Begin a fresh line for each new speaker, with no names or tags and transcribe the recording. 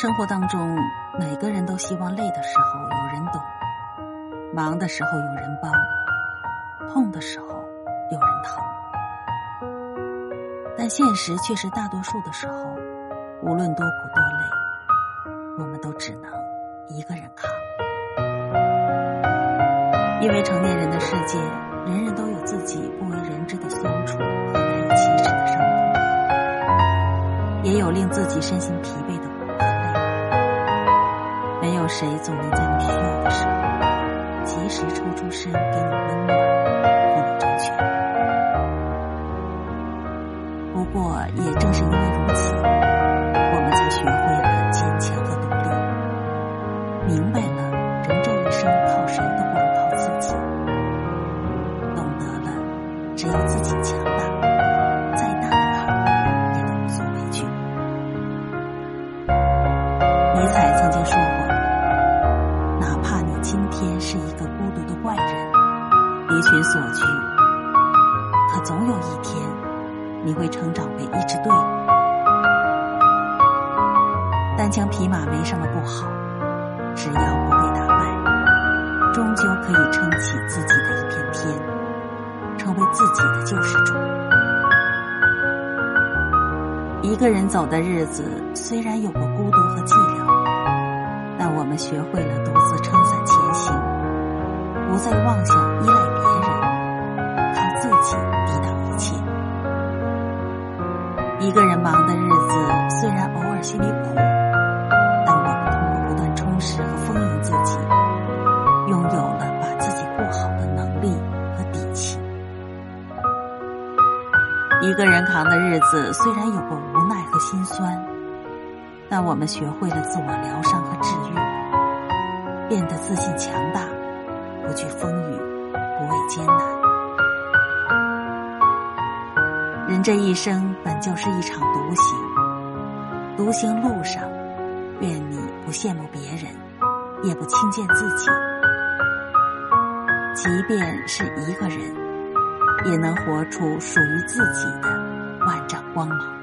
生活当中，每个人都希望累的时候有人懂，忙的时候有人帮，痛的时候有人疼。但现实却是，大多数的时候，无论多苦多累，我们都只能一个人扛。因为成年人的世界，人人都有自己不为人知的酸楚和难以启齿的伤痛，也有令自己身心疲惫的。有谁总能在你需要的时候，及时抽出身给你温暖，护你周全。不过，也正是因为如此，我们才学会了坚强和独立，明白了人这一生靠谁都不如靠自己，懂得了只有自己强大，今天是一个孤独的怪人，离群索居，可总有一天。”你会成长为一支队伍，单枪匹马没什么不好，只要不被打败，终究可以撑起自己的一片天，成为自己的救世主。一个人走的日子虽然有过孤独和寂寥，但我们学会了独自撑伞，不再妄想依赖别人，靠自己抵挡一切。一个人忙的日子，虽然偶尔心里苦，但我们通过不断充实和丰盈自己，拥有了把自己过好的能力和底气。一个人扛的日子，虽然有过无奈和心酸，但我们学会了自我疗伤和治愈，变得自信强大，不惧风雨，不畏艰难。人这一生本就是一场独行，独行路上，愿你不羡慕别人，也不轻贱自己。即便是一个人，也能活出属于自己的万丈光芒。